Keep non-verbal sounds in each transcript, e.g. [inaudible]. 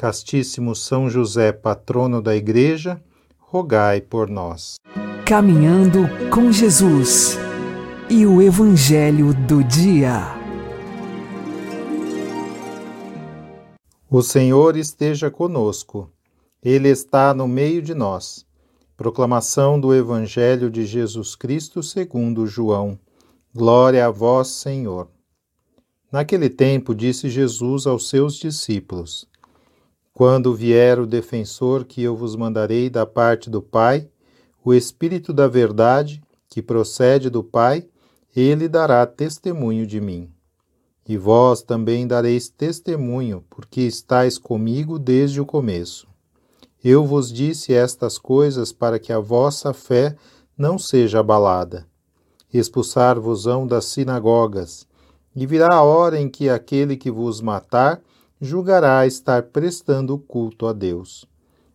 Castíssimo São José, patrono da Igreja, rogai por nós. Caminhando com Jesus e o Evangelho do Dia. O Senhor esteja conosco, Ele está no meio de nós. Proclamação do Evangelho de Jesus Cristo segundo João. Glória a vós, Senhor. Naquele tempo disse Jesus aos seus discípulos: quando vier o defensor que eu vos mandarei da parte do Pai, o Espírito da Verdade, que procede do Pai, ele dará testemunho de mim. E vós também dareis testemunho, porque estáis comigo desde o começo. Eu vos disse estas coisas para que a vossa fé não seja abalada. Expulsar-vos-ão das sinagogas, e virá a hora em que aquele que vos matar julgará estar prestando culto a Deus.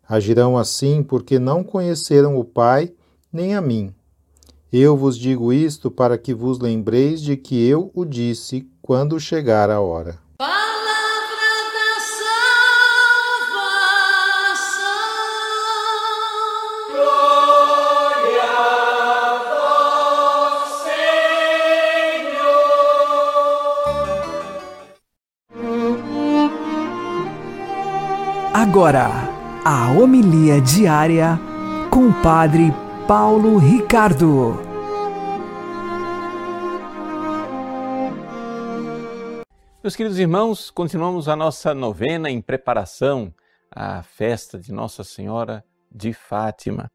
Agirão assim porque não conheceram o Pai nem a mim. Eu vos digo isto para que vos lembreis de que eu o disse quando chegar a hora. Agora, a homilia diária com o Padre Paulo Ricardo. Meus queridos irmãos, continuamos a nossa novena em preparação à festa de Nossa Senhora de Fátima.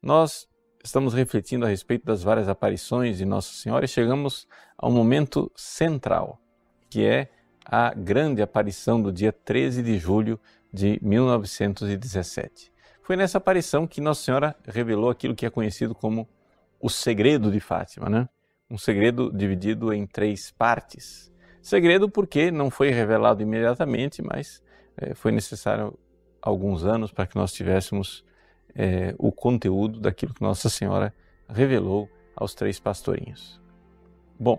Nós estamos refletindo a respeito das várias aparições de Nossa Senhora e chegamos ao momento central, que é a grande aparição do dia 13 de julho de 1917. Foi nessa aparição que Nossa Senhora revelou aquilo que é conhecido como o segredo de Fátima, né? Um segredo dividido em três partes. Segredo porque não foi revelado imediatamente, mas é, foi necessário alguns anos para que nós tivéssemos é, o conteúdo daquilo que Nossa Senhora revelou aos três pastorinhos. Bom,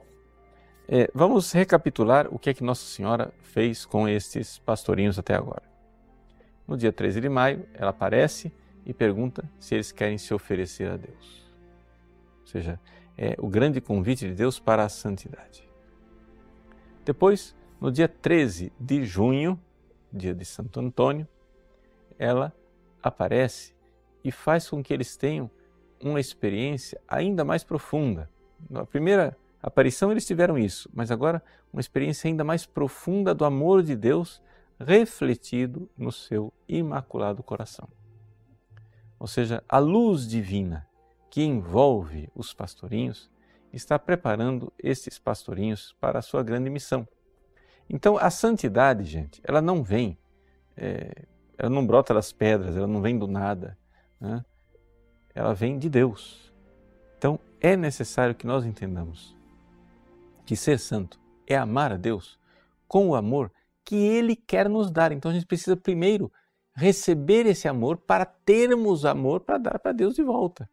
é, vamos recapitular o que é que Nossa Senhora fez com estes pastorinhos até agora. No dia 13 de maio, ela aparece e pergunta se eles querem se oferecer a Deus. Ou seja, é o grande convite de Deus para a santidade. Depois, no dia 13 de junho, dia de Santo Antônio, ela aparece e faz com que eles tenham uma experiência ainda mais profunda. Na primeira aparição eles tiveram isso, mas agora uma experiência ainda mais profunda do amor de Deus refletido no seu imaculado coração. Ou seja, a luz divina que envolve os pastorinhos está preparando esses pastorinhos para a sua grande missão. Então, a santidade, gente, ela não vem, é, ela não brota das pedras, ela não vem do nada, né? ela vem de Deus. Então, é necessário que nós entendamos que ser santo é amar a Deus com o amor que Ele quer nos dar. Então a gente precisa primeiro receber esse amor para termos amor para dar para Deus de volta.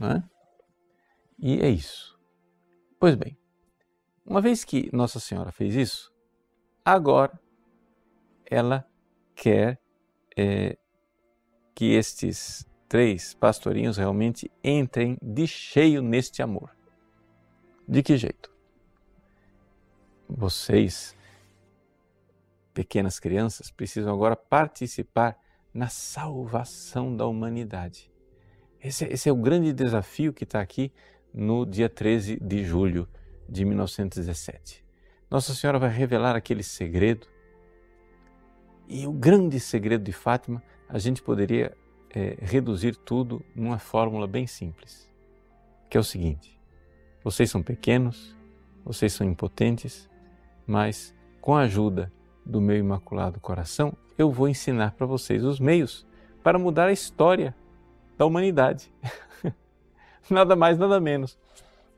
Não é? E é isso. Pois bem, uma vez que Nossa Senhora fez isso, agora ela quer é, que estes três pastorinhos realmente entrem de cheio neste amor. De que jeito? Vocês pequenas crianças precisam agora participar na salvação da humanidade. Esse, esse é o grande desafio que está aqui no dia 13 de julho de 1917. Nossa Senhora vai revelar aquele segredo. E o grande segredo de Fátima, a gente poderia é, reduzir tudo numa fórmula bem simples, que é o seguinte: vocês são pequenos, vocês são impotentes, mas com a ajuda do meu imaculado coração, eu vou ensinar para vocês os meios para mudar a história da humanidade. [laughs] nada mais, nada menos.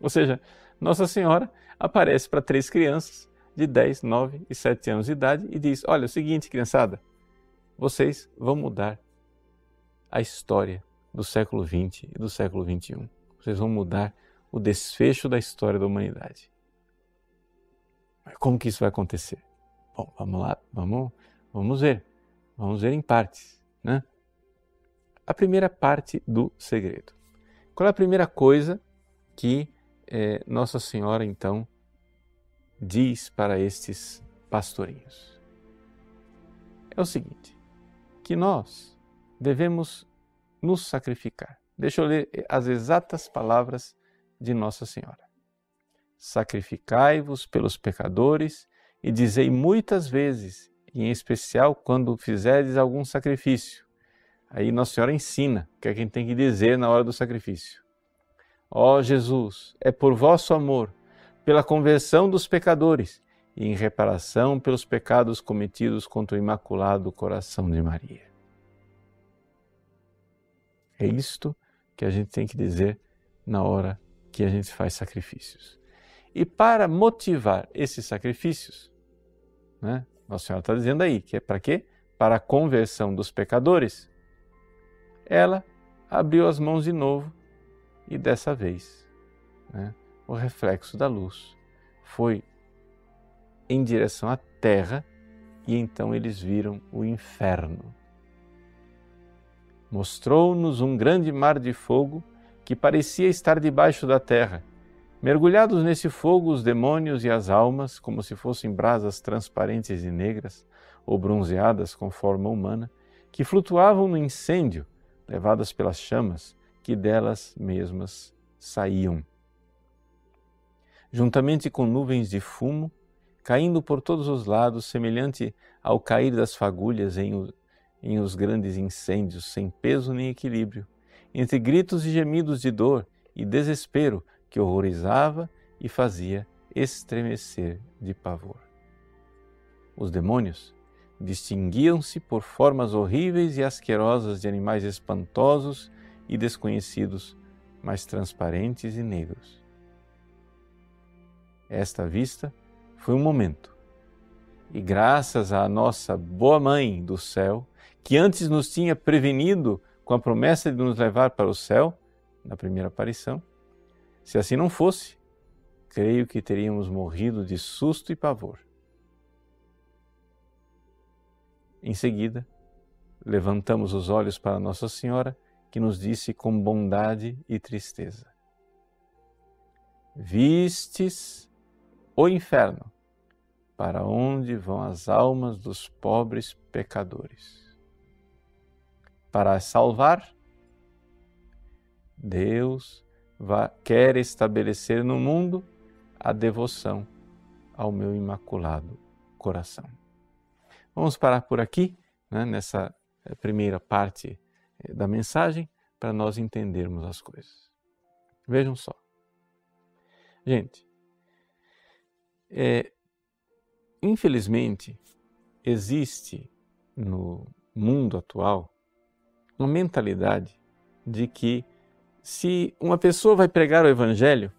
Ou seja, Nossa Senhora aparece para três crianças de 10, 9 e 7 anos de idade e diz: Olha, é o seguinte, criançada, vocês vão mudar a história do século XX e do século XXI. Vocês vão mudar o desfecho da história da humanidade. Como que isso vai acontecer? Bom, vamos lá, vamos, vamos ver. Vamos ver em partes, né? A primeira parte do segredo. Qual é a primeira coisa que é, Nossa Senhora então diz para estes pastorinhos? É o seguinte: que nós devemos nos sacrificar. Deixa eu ler as exatas palavras de Nossa Senhora. Sacrificai-vos pelos pecadores e dizei muitas vezes, e em especial quando fizerdes algum sacrifício, Aí Nossa Senhora ensina o que é a gente tem que dizer na hora do sacrifício. Ó oh, Jesus, é por vosso amor, pela conversão dos pecadores e em reparação pelos pecados cometidos contra o Imaculado Coração de Maria. É isto que a gente tem que dizer na hora que a gente faz sacrifícios. E para motivar esses sacrifícios, né, Nossa Senhora está dizendo aí que é para quê? Para a conversão dos pecadores ela abriu as mãos de novo e dessa vez né, o reflexo da luz foi em direção à terra e então eles viram o inferno. Mostrou-nos um grande mar de fogo que parecia estar debaixo da terra. Mergulhados nesse fogo, os demônios e as almas, como se fossem brasas transparentes e negras ou bronzeadas com forma humana, que flutuavam no incêndio levadas pelas chamas que delas mesmas saíam. Juntamente com nuvens de fumo, caindo por todos os lados, semelhante ao cair das fagulhas em, em os grandes incêndios, sem peso nem equilíbrio, entre gritos e gemidos de dor e desespero que horrorizava e fazia estremecer de pavor. Os demônios distinguiam-se por formas horríveis e asquerosas de animais espantosos e desconhecidos, mas transparentes e negros. Esta vista foi um momento, e graças à nossa boa mãe do céu, que antes nos tinha prevenido com a promessa de nos levar para o céu, na primeira aparição, se assim não fosse, creio que teríamos morrido de susto e pavor. Em seguida, levantamos os olhos para Nossa Senhora, que nos disse com bondade e tristeza: Vistes o inferno, para onde vão as almas dos pobres pecadores. Para salvar, Deus quer estabelecer no mundo a devoção ao meu imaculado coração. Vamos parar por aqui, né, nessa eh, primeira parte eh, da mensagem, para nós entendermos as coisas. Vejam só. Gente, é, infelizmente, existe no mundo atual uma mentalidade de que se uma pessoa vai pregar o Evangelho,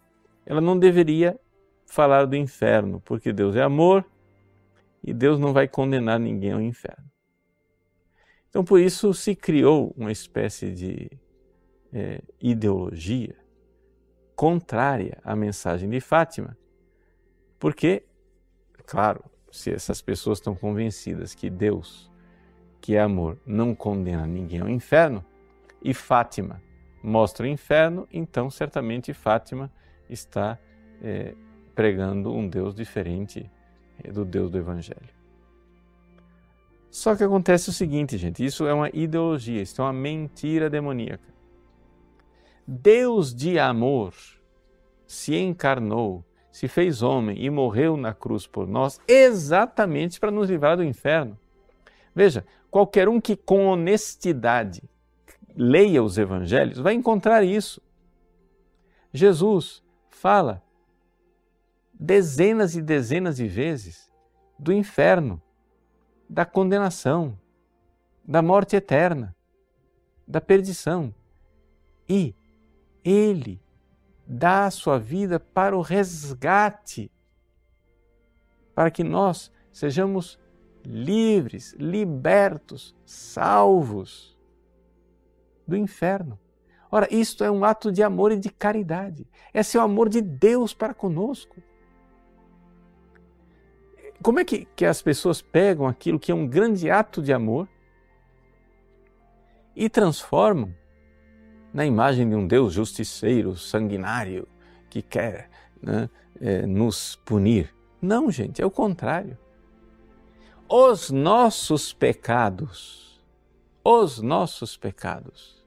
ela não deveria falar do inferno, porque Deus é amor e Deus não vai condenar ninguém ao inferno. Então, por isso se criou uma espécie de é, ideologia contrária à mensagem de Fátima, porque, claro, se essas pessoas estão convencidas que Deus, que é amor, não condena ninguém ao inferno, e Fátima mostra o inferno, então certamente Fátima está é, pregando um Deus diferente é do Deus do Evangelho. Só que acontece o seguinte, gente: isso é uma ideologia, isso é uma mentira demoníaca. Deus de amor se encarnou, se fez homem e morreu na cruz por nós, exatamente para nos livrar do inferno. Veja, qualquer um que com honestidade leia os evangelhos vai encontrar isso. Jesus fala dezenas e dezenas de vezes do inferno, da condenação, da morte eterna, da perdição. E ele dá a sua vida para o resgate, para que nós sejamos livres, libertos, salvos do inferno. Ora, isto é um ato de amor e de caridade. Esse é o amor de Deus para conosco. Como é que, que as pessoas pegam aquilo que é um grande ato de amor e transformam na imagem de um Deus justiceiro, sanguinário, que quer né, é, nos punir? Não, gente, é o contrário. Os nossos pecados, os nossos pecados,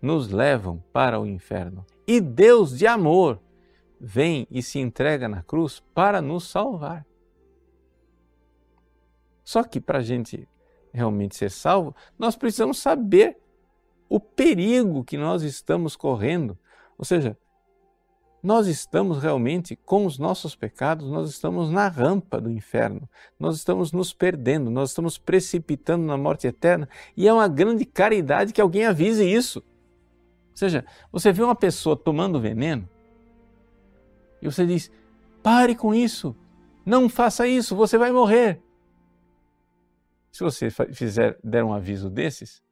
nos levam para o inferno. E Deus de amor vem e se entrega na cruz para nos salvar. Só que para a gente realmente ser salvo, nós precisamos saber o perigo que nós estamos correndo. Ou seja, nós estamos realmente com os nossos pecados, nós estamos na rampa do inferno, nós estamos nos perdendo, nós estamos precipitando na morte eterna e é uma grande caridade que alguém avise isso. Ou seja, você vê uma pessoa tomando veneno e você diz: pare com isso, não faça isso, você vai morrer. Se você fizer der um aviso desses,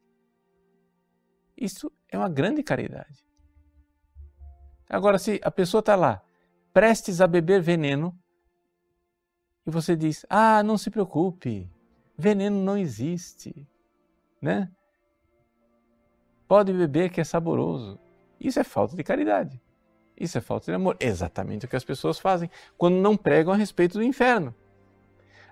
isso é uma grande caridade. Agora, se a pessoa está lá, prestes a beber veneno, e você diz: Ah, não se preocupe, veneno não existe, né? Pode beber que é saboroso. Isso é falta de caridade. Isso é falta de amor. Exatamente o que as pessoas fazem quando não pregam a respeito do inferno.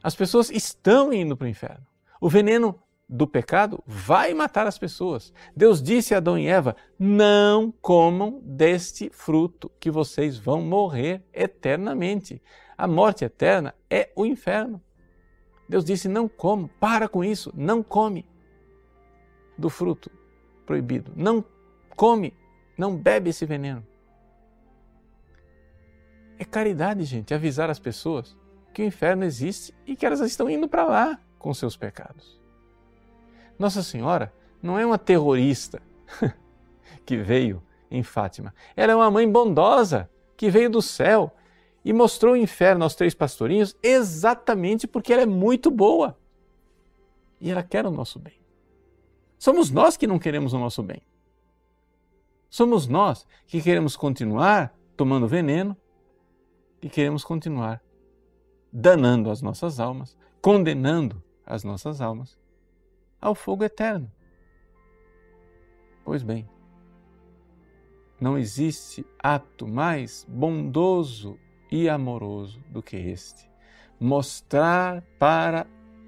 As pessoas estão indo para o inferno. O veneno do pecado vai matar as pessoas. Deus disse a Adão e Eva: não comam deste fruto, que vocês vão morrer eternamente. A morte eterna é o inferno. Deus disse: não como, para com isso, não come do fruto proibido. Não come, não bebe esse veneno. É caridade, gente, avisar as pessoas que o inferno existe e que elas estão indo para lá com seus pecados. Nossa Senhora não é uma terrorista [laughs] que veio em Fátima. Ela é uma mãe bondosa que veio do céu e mostrou o inferno aos três pastorinhos exatamente porque ela é muito boa. E ela quer o nosso bem. Somos nós que não queremos o nosso bem. Somos nós que queremos continuar tomando veneno e queremos continuar danando as nossas almas, condenando as nossas almas ao fogo eterno. Pois bem, não existe ato mais bondoso e amoroso do que este mostrar para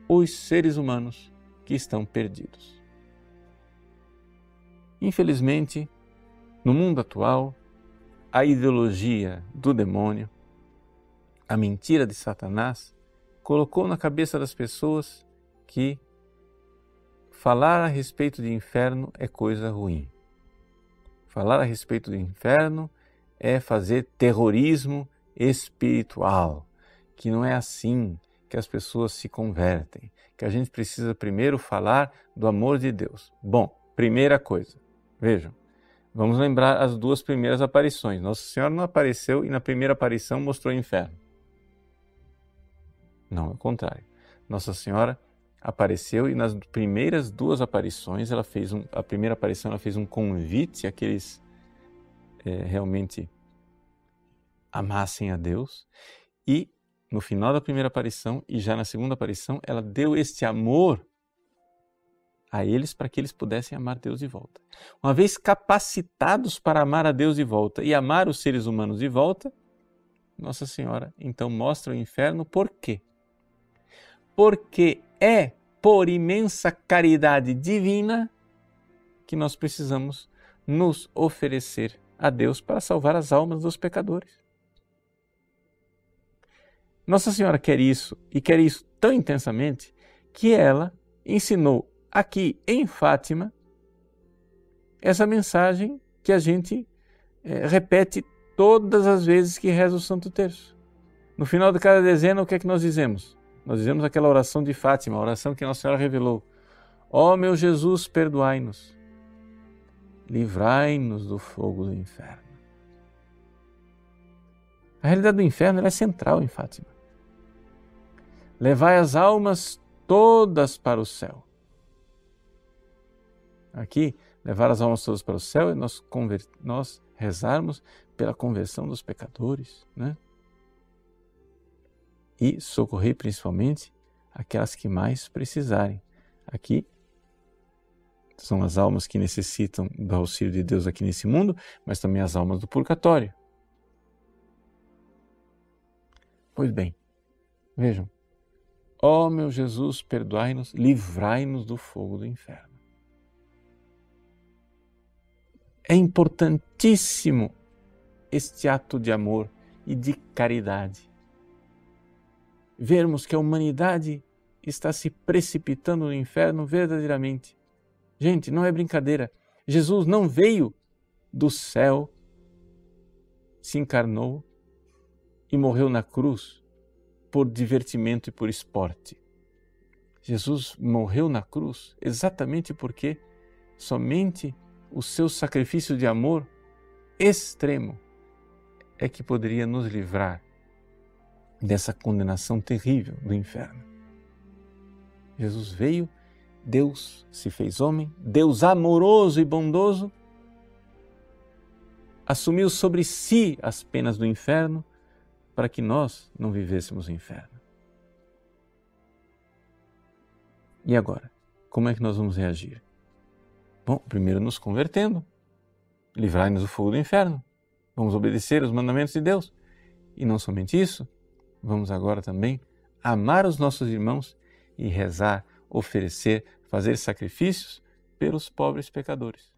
os seres humanos que estão perdidos. Infelizmente, no mundo atual, a ideologia do demônio, a mentira de Satanás, colocou na cabeça das pessoas que falar a respeito de inferno é coisa ruim. Falar a respeito do inferno é fazer terrorismo espiritual, que não é assim que as pessoas se convertem, que a gente precisa primeiro falar do amor de Deus. Bom, primeira coisa, Vejam, vamos lembrar as duas primeiras aparições. Nossa Senhora não apareceu e na primeira aparição mostrou o inferno. Não, é o contrário. Nossa Senhora apareceu e nas primeiras duas aparições ela fez um, a primeira aparição ela fez um convite àqueles é, realmente amassem a Deus e no final da primeira aparição e já na segunda aparição ela deu este amor a eles para que eles pudessem amar Deus de volta. Uma vez capacitados para amar a Deus de volta e amar os seres humanos de volta, Nossa Senhora então mostra o inferno por quê? Porque é por imensa caridade divina que nós precisamos nos oferecer a Deus para salvar as almas dos pecadores. Nossa Senhora quer isso e quer isso tão intensamente que ela ensinou aqui em Fátima essa mensagem que a gente é, repete todas as vezes que reza o Santo Terço. No final de cada dezena, o que é que nós dizemos? Nós dizemos aquela oração de Fátima, a oração que Nossa Senhora revelou. Ó oh, meu Jesus, perdoai-nos, livrai-nos do fogo do inferno. A realidade do inferno é central em Fátima. Levai as almas todas para o céu. Aqui, levar as almas todas para o céu é nós, nós rezarmos pela conversão dos pecadores, né? E socorrer principalmente aquelas que mais precisarem. Aqui são as almas que necessitam do auxílio de Deus aqui nesse mundo, mas também as almas do purgatório. Pois bem, vejam. Ó oh, meu Jesus, perdoai-nos, livrai-nos do fogo do inferno. É importantíssimo este ato de amor e de caridade. Vermos que a humanidade está se precipitando no inferno verdadeiramente Gente, não é brincadeira. Jesus não veio do céu, se encarnou e morreu na cruz por divertimento e por esporte. Jesus morreu na cruz exatamente porque somente o seu sacrifício de amor extremo é que poderia nos livrar dessa condenação terrível do inferno. Jesus veio Deus se fez homem, Deus amoroso e bondoso, assumiu sobre si as penas do inferno para que nós não vivêssemos o inferno. E agora, como é que nós vamos reagir? Bom, primeiro nos convertendo, livrai-nos do fogo do inferno, vamos obedecer os mandamentos de Deus. E não somente isso, vamos agora também amar os nossos irmãos e rezar, oferecer fazer sacrifícios pelos pobres pecadores.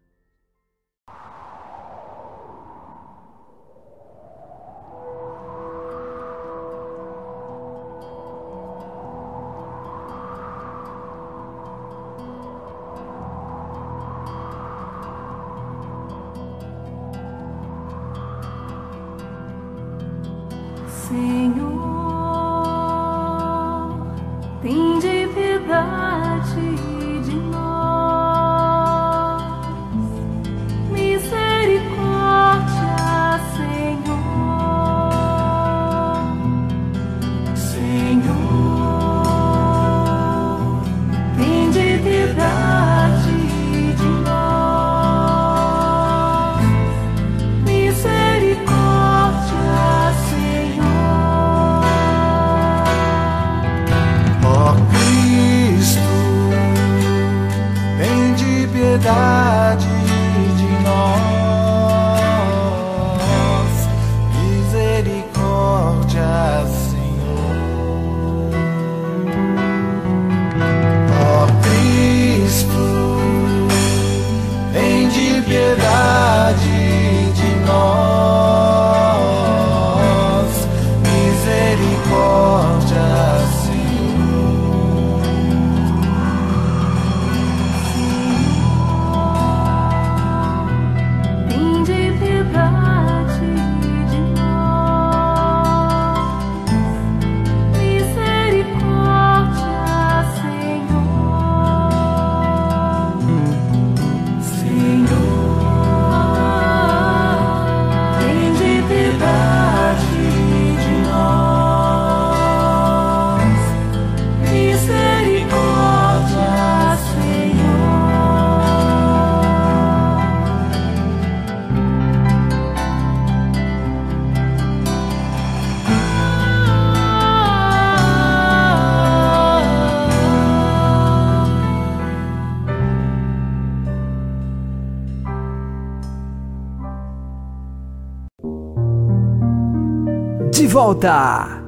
Volta!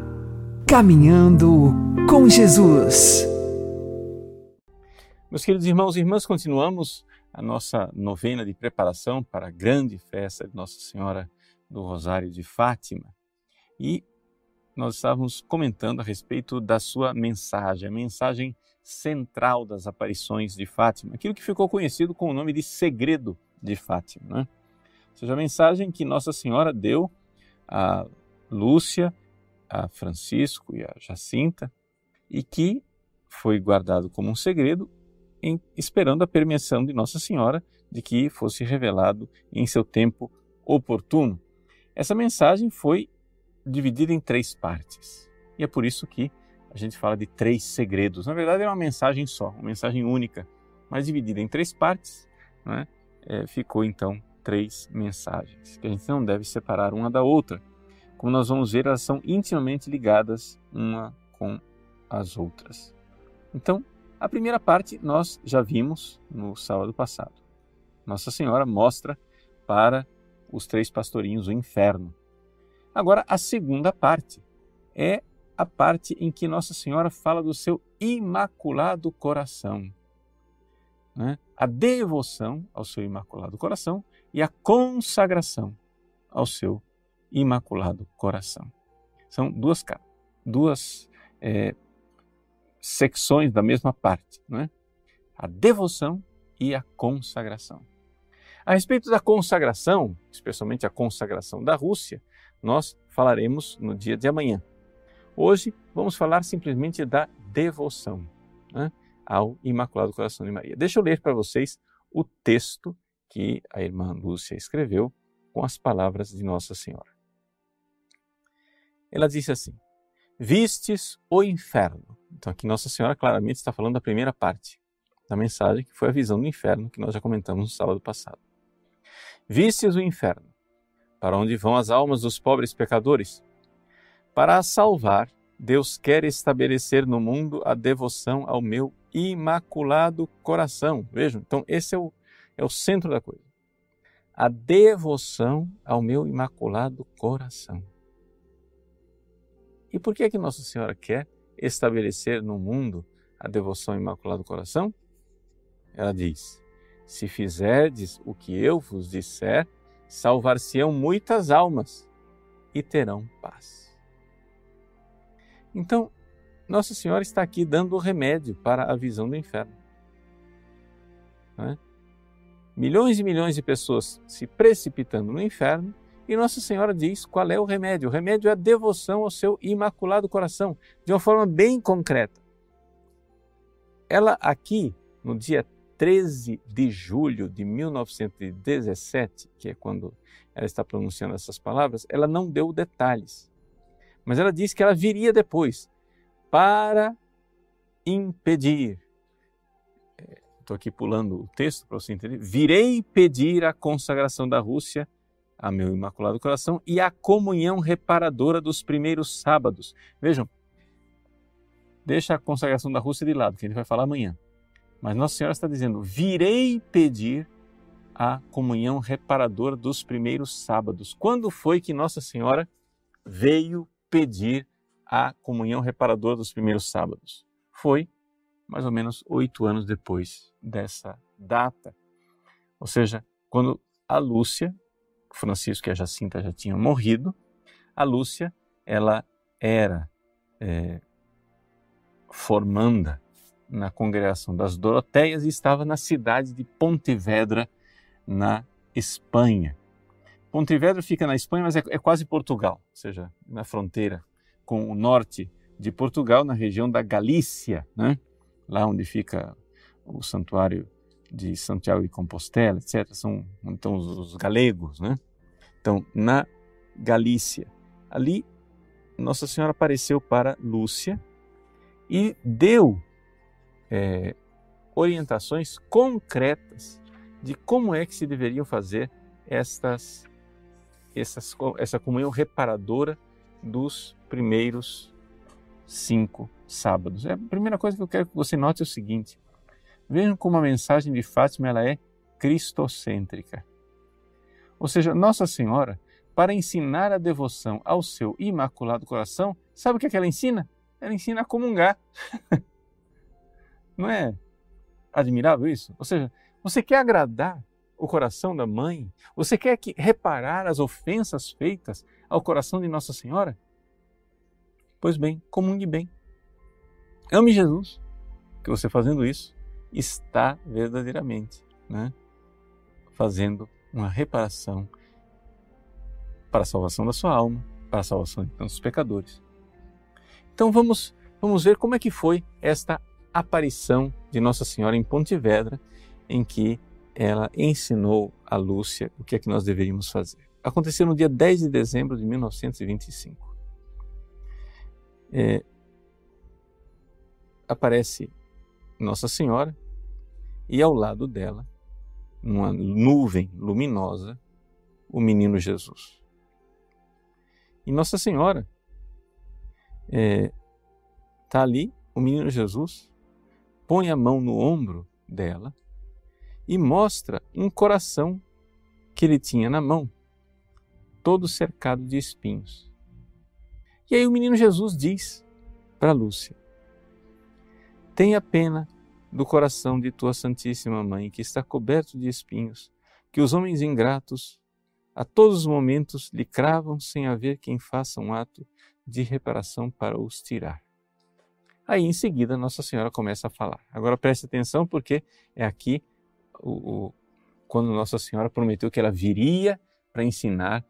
Caminhando com Jesus. Meus queridos irmãos e irmãs, continuamos a nossa novena de preparação para a grande festa de Nossa Senhora do Rosário de Fátima. E nós estávamos comentando a respeito da sua mensagem, a mensagem central das aparições de Fátima, aquilo que ficou conhecido com o nome de Segredo de Fátima. Né? Ou seja, a mensagem que Nossa Senhora deu a Lúcia, a Francisco e a Jacinta, e que foi guardado como um segredo, em, esperando a permissão de Nossa Senhora de que fosse revelado em seu tempo oportuno. Essa mensagem foi dividida em três partes. E é por isso que a gente fala de três segredos. Na verdade, é uma mensagem só, uma mensagem única, mas dividida em três partes, né? é, ficou então três mensagens, que a gente não deve separar uma da outra. Como nós vamos ver, elas são intimamente ligadas uma com as outras. Então, a primeira parte nós já vimos no sábado passado. Nossa Senhora mostra para os três pastorinhos o inferno. Agora, a segunda parte é a parte em que Nossa Senhora fala do seu imaculado coração. Né? A devoção ao seu imaculado coração e a consagração ao seu imaculado coração. São duas, duas é, secções da mesma parte, não é? A devoção e a consagração. A respeito da consagração, especialmente a consagração da Rússia, nós falaremos no dia de amanhã. Hoje vamos falar simplesmente da devoção né, ao Imaculado Coração de Maria. Deixa eu ler para vocês o texto que a irmã Lúcia escreveu com as palavras de Nossa Senhora. Ela disse assim: Vistes o inferno. Então, aqui Nossa Senhora claramente está falando da primeira parte da mensagem, que foi a visão do inferno, que nós já comentamos no sábado passado. Vistes o inferno, para onde vão as almas dos pobres pecadores? Para a salvar, Deus quer estabelecer no mundo a devoção ao meu imaculado coração. Vejam, então esse é o, é o centro da coisa. A devoção ao meu imaculado coração. E por que é que Nossa Senhora quer estabelecer no mundo a devoção ao imaculado coração? Ela diz: se fizerdes o que eu vos disser, salvar-se-ão muitas almas e terão paz. Então, Nossa Senhora está aqui dando o remédio para a visão do inferno. É? Milhões e milhões de pessoas se precipitando no inferno e Nossa Senhora diz qual é o remédio. O remédio é a devoção ao seu imaculado coração, de uma forma bem concreta. Ela aqui, no dia 13 de julho de 1917, que é quando ela está pronunciando essas palavras, ela não deu detalhes. Mas ela disse que ela viria depois para impedir. Estou aqui pulando o texto para você entender. Virei pedir a consagração da Rússia a meu Imaculado Coração e a comunhão reparadora dos primeiros sábados. Vejam, deixa a consagração da Rússia de lado, que a gente vai falar amanhã. Mas Nossa Senhora está dizendo: virei pedir a comunhão reparadora dos primeiros sábados. Quando foi que Nossa Senhora veio pedir a comunhão reparadora dos primeiros sábados? Foi mais ou menos oito anos depois dessa data. Ou seja, quando a Lúcia, Francisco e a Jacinta já tinham morrido, a Lúcia ela era é, formanda na congregação das Doroteias e estava na cidade de Pontevedra, na Espanha. Pontevedra fica na Espanha, mas é, é quase Portugal, ou seja, na fronteira com o norte de Portugal, na região da Galícia, né? lá onde fica o santuário de Santiago de Compostela, etc. São então os, os galegos, né? Então, na Galícia, ali Nossa Senhora apareceu para Lúcia e deu é, orientações concretas de como é que se deveriam fazer estas, essas, essa comunhão reparadora dos primeiros cinco sábados. É, a primeira coisa que eu quero que você note é o seguinte: vejam como a mensagem de Fátima ela é cristocêntrica. Ou seja, Nossa Senhora, para ensinar a devoção ao seu imaculado coração, sabe o que, é que ela ensina? Ela ensina a comungar. [laughs] Não é admirável isso? Ou seja, Você quer agradar o coração da mãe? Você quer que, reparar as ofensas feitas ao coração de Nossa Senhora? Pois bem, comungue bem. Ame Jesus, que você fazendo isso está verdadeiramente né, fazendo uma reparação para a salvação da sua alma, para a salvação de tantos pecadores. Então vamos, vamos ver como é que foi esta aparição de Nossa Senhora em Pontevedra, em que ela ensinou a Lúcia o que é que nós deveríamos fazer. Aconteceu no dia 10 de dezembro de 1925. É, aparece Nossa Senhora e ao lado dela, numa nuvem luminosa, o menino Jesus. E Nossa Senhora está é, tá ali, o menino Jesus põe a mão no ombro dela e mostra um coração que ele tinha na mão, todo cercado de espinhos. E aí o menino Jesus diz para Lúcia: Tenha pena do coração de tua Santíssima Mãe, que está coberto de espinhos, que os homens ingratos a todos os momentos lhe cravam sem haver quem faça um ato de reparação para os tirar. Aí em seguida Nossa Senhora começa a falar. Agora preste atenção porque é aqui o, o quando Nossa Senhora prometeu que ela viria para ensinar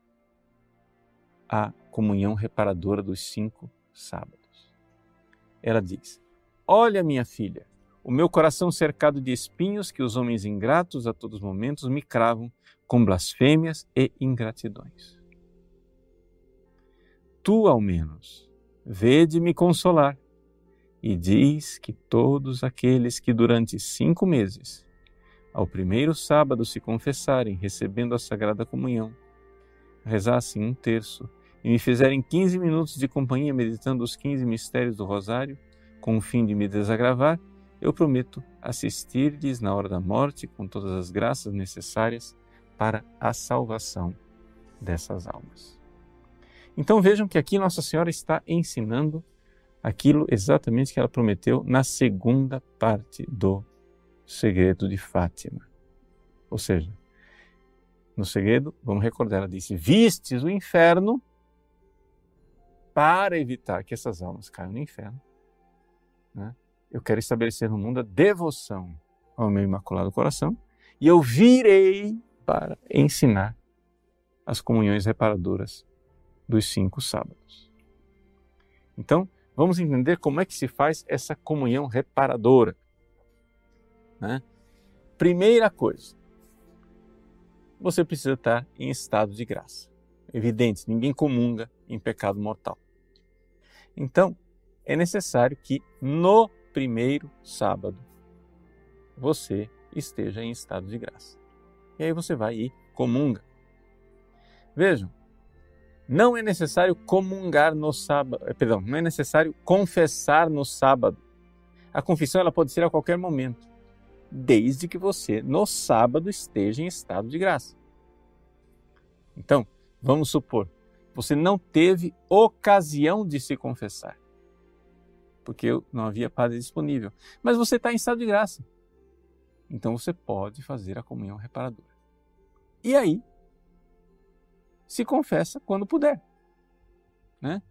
a comunhão reparadora dos cinco sábados. Ela diz: Olha, minha filha, o meu coração cercado de espinhos que os homens ingratos a todos os momentos me cravam com blasfêmias e ingratidões. Tu, ao menos, vede me consolar e diz que todos aqueles que durante cinco meses, ao primeiro sábado se confessarem recebendo a Sagrada Comunhão, rezassem um terço e me fizerem 15 minutos de companhia meditando os 15 mistérios do Rosário, com o fim de me desagravar, eu prometo assistir-lhes na hora da morte com todas as graças necessárias para a salvação dessas almas. Então vejam que aqui Nossa Senhora está ensinando aquilo exatamente que ela prometeu na segunda parte do segredo de Fátima. Ou seja, no segredo, vamos recordar, ela disse: Vistes o inferno para evitar que essas almas caiam no inferno. Né? Eu quero estabelecer no mundo a devoção ao meu Imaculado Coração e eu virei para ensinar as comunhões reparadoras dos cinco sábados. Então, vamos entender como é que se faz essa comunhão reparadora. Né? Primeira coisa, você precisa estar em estado de graça. Evidente, ninguém comunga em pecado mortal. Então, é necessário que no primeiro sábado você esteja em estado de graça. E aí você vai e comunga. Vejam, não é necessário comungar no sábado, eh, perdão, não é necessário confessar no sábado. A confissão ela pode ser a qualquer momento, desde que você no sábado esteja em estado de graça. Então, vamos supor, você não teve ocasião de se confessar, porque não havia padre disponível, mas você está em estado de graça. Então você pode fazer a comunhão reparadora. E aí, se confessa quando puder. Né?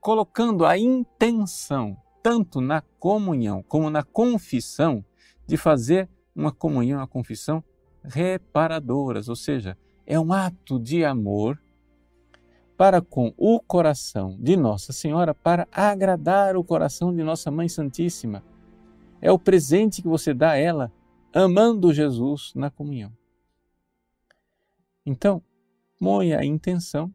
Colocando a intenção, tanto na comunhão como na confissão, de fazer uma comunhão, uma confissão reparadoras, ou seja, é um ato de amor para com o coração de Nossa Senhora, para agradar o coração de Nossa Mãe Santíssima. É o presente que você dá a ela, amando Jesus na comunhão. Então, ponha a intenção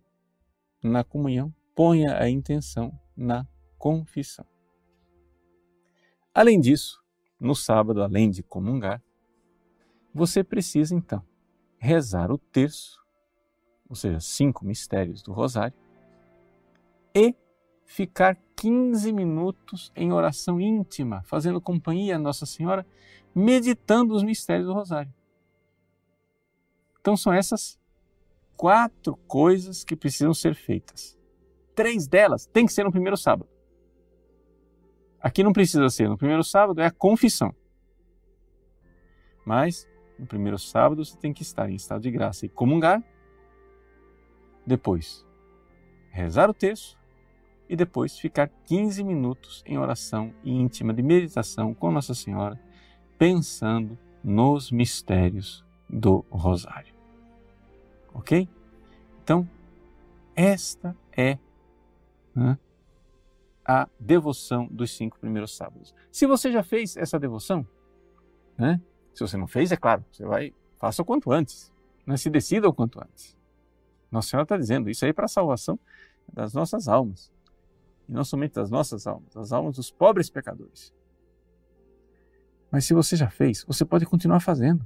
na comunhão, ponha a intenção na confissão. Além disso, no sábado, além de comungar, você precisa então rezar o terço, ou seja, cinco mistérios do Rosário, e ficar 15 minutos em oração íntima, fazendo companhia a Nossa Senhora, meditando os mistérios do Rosário. Então são essas quatro coisas que precisam ser feitas. Três delas tem que ser no primeiro sábado. Aqui não precisa ser no primeiro sábado, é a confissão. Mas no primeiro sábado você tem que estar em estado de graça e comungar. Depois, rezar o texto e depois ficar 15 minutos em oração íntima de meditação com Nossa Senhora, pensando nos mistérios do Rosário. Ok? Então, esta é né, a devoção dos cinco primeiros sábados. Se você já fez essa devoção, né? Se você não fez, é claro, você vai, faça o quanto antes, né? se decida o quanto antes. Nossa Senhora está dizendo, isso aí para a salvação das nossas almas. E não somente das nossas almas, das almas dos pobres pecadores. Mas se você já fez, você pode continuar fazendo.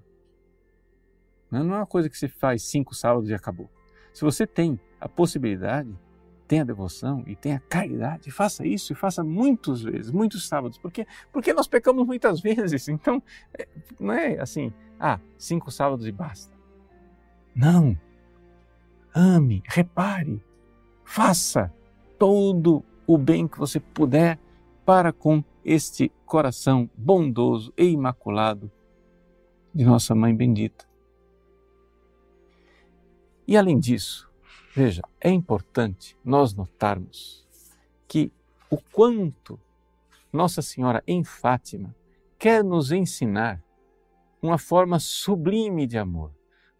Não é uma coisa que você faz cinco sábados e acabou. Se você tem a possibilidade, tem a devoção e tem a caridade, faça isso e faça muitas vezes, muitos sábados, porque porque nós pecamos muitas vezes. Então, é, não é assim, ah, cinco sábados e basta. Não. Ame, repare, faça todo o bem que você puder para com este coração bondoso e imaculado de nossa Mãe Bendita. E além disso, veja, é importante nós notarmos que o quanto Nossa Senhora em Fátima quer nos ensinar uma forma sublime de amor,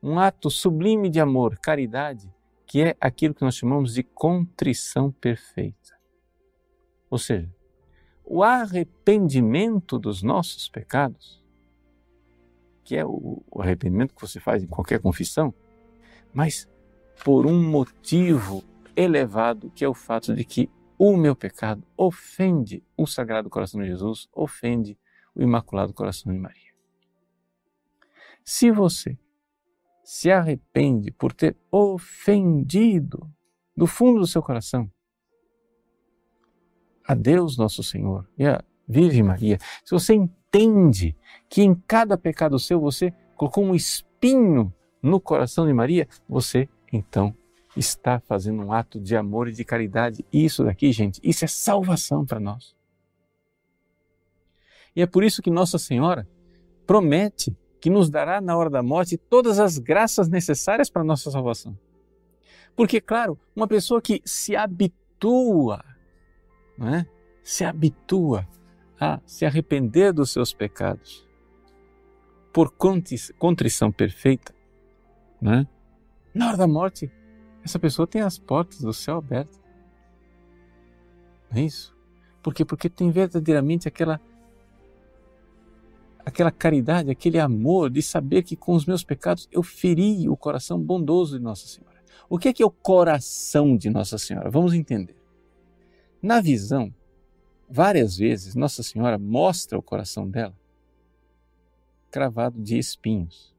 um ato sublime de amor, caridade, que é aquilo que nós chamamos de contrição perfeita. Ou seja, o arrependimento dos nossos pecados, que é o arrependimento que você faz em qualquer confissão, mas por um motivo elevado, que é o fato de que o meu pecado ofende o Sagrado Coração de Jesus, ofende o Imaculado Coração de Maria. Se você se arrepende por ter ofendido do fundo do seu coração a Deus nosso Senhor e a Virgem Maria, se você entende que em cada pecado seu você colocou um espinho no coração de Maria, você então está fazendo um ato de amor e de caridade. Isso daqui, gente, isso é salvação para nós. E é por isso que Nossa Senhora promete que nos dará na hora da morte todas as graças necessárias para a nossa salvação. Porque, claro, uma pessoa que se habitua, não é? se habitua a se arrepender dos seus pecados por contrição perfeita, né? na hora da morte, essa pessoa tem as portas do céu abertas. Não é isso? Por quê? Porque tem verdadeiramente aquela aquela caridade, aquele amor de saber que com os meus pecados eu feri o coração bondoso de Nossa Senhora. O que é que é o coração de Nossa Senhora? Vamos entender. Na visão, várias vezes Nossa Senhora mostra o coração dela cravado de espinhos.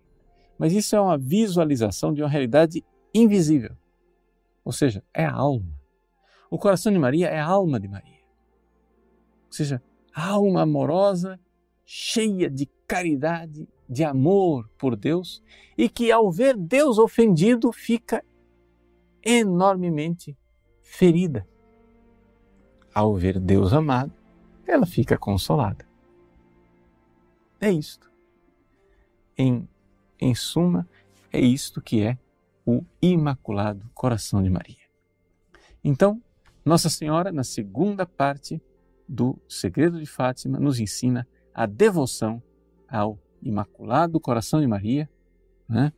Mas isso é uma visualização de uma realidade invisível. Ou seja, é a alma. O coração de Maria é a alma de Maria. Ou seja, a alma amorosa, cheia de caridade, de amor por Deus, e que ao ver Deus ofendido fica enormemente ferida. Ao ver Deus amado, ela fica consolada. É isto. Em em suma, é isto que é o Imaculado Coração de Maria. Então, Nossa Senhora, na segunda parte do Segredo de Fátima, nos ensina a devoção ao Imaculado Coração de Maria, né?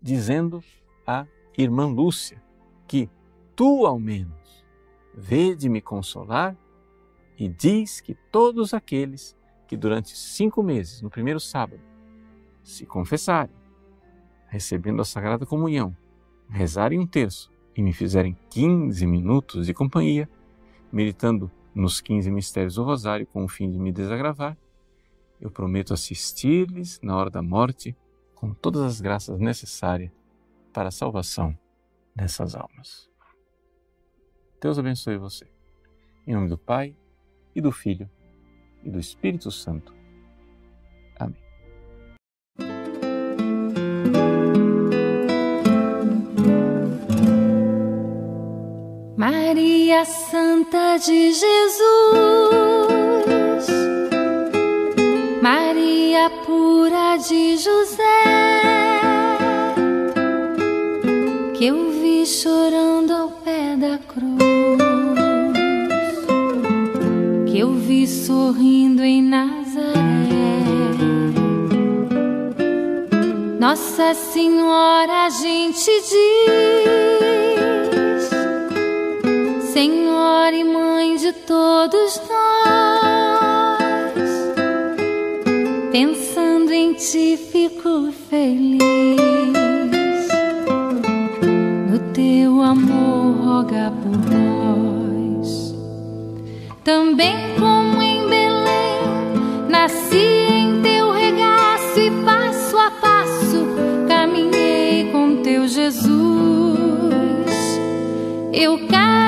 dizendo à irmã Lúcia que tu, ao menos, vede-me consolar e diz que todos aqueles que durante cinco meses, no primeiro sábado, se confessarem, recebendo a Sagrada Comunhão, rezarem um terço e me fizerem 15 minutos de companhia, meditando nos 15 mistérios do Rosário com o fim de me desagravar, eu prometo assistir-lhes na hora da morte com todas as graças necessárias para a salvação dessas almas. Deus abençoe você. Em nome do Pai, e do Filho, e do Espírito Santo. Amém. Maria Santa de Jesus, Memória pura de José, que eu vi chorando ao pé da cruz, que eu vi sorrindo em Nazaré. Nossa Senhora, a gente diz, Senhora e Mãe de todos nós, pensando em Ti fico feliz. No Teu amor, roga por nós. Também como em Belém, nasci em Teu regaço e passo a passo caminhei com Teu Jesus. Eu caminhei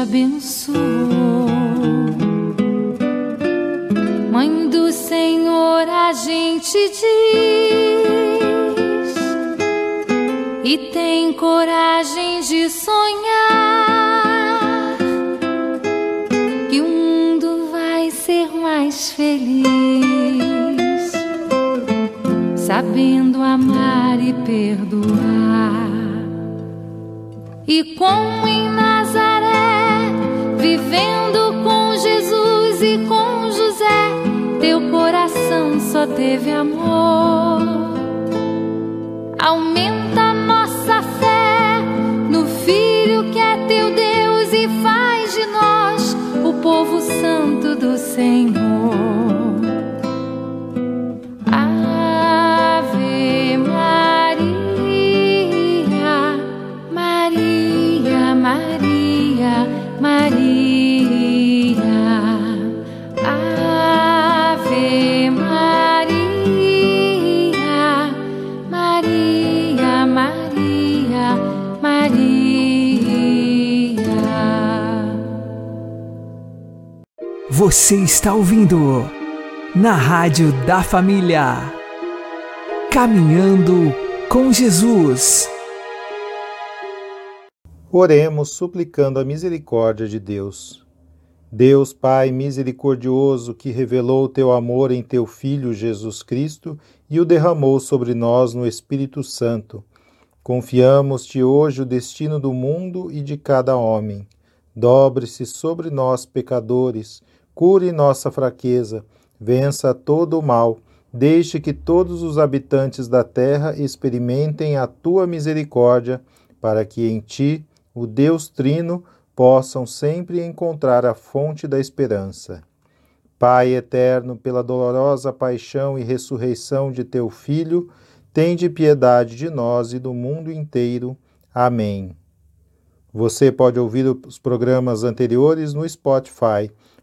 Pai amor. Você está ouvindo na Rádio da Família. Caminhando com Jesus. Oremos suplicando a misericórdia de Deus. Deus Pai misericordioso, que revelou o teu amor em teu Filho Jesus Cristo e o derramou sobre nós no Espírito Santo. Confiamos-te hoje o destino do mundo e de cada homem. Dobre-se sobre nós, pecadores, cure nossa fraqueza, vença todo o mal, deixe que todos os habitantes da terra experimentem a tua misericórdia, para que em ti, o Deus Trino, possam sempre encontrar a fonte da esperança. Pai eterno, pela dolorosa paixão e ressurreição de teu Filho, tende piedade de nós e do mundo inteiro. Amém. Você pode ouvir os programas anteriores no Spotify.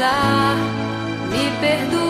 Me formar.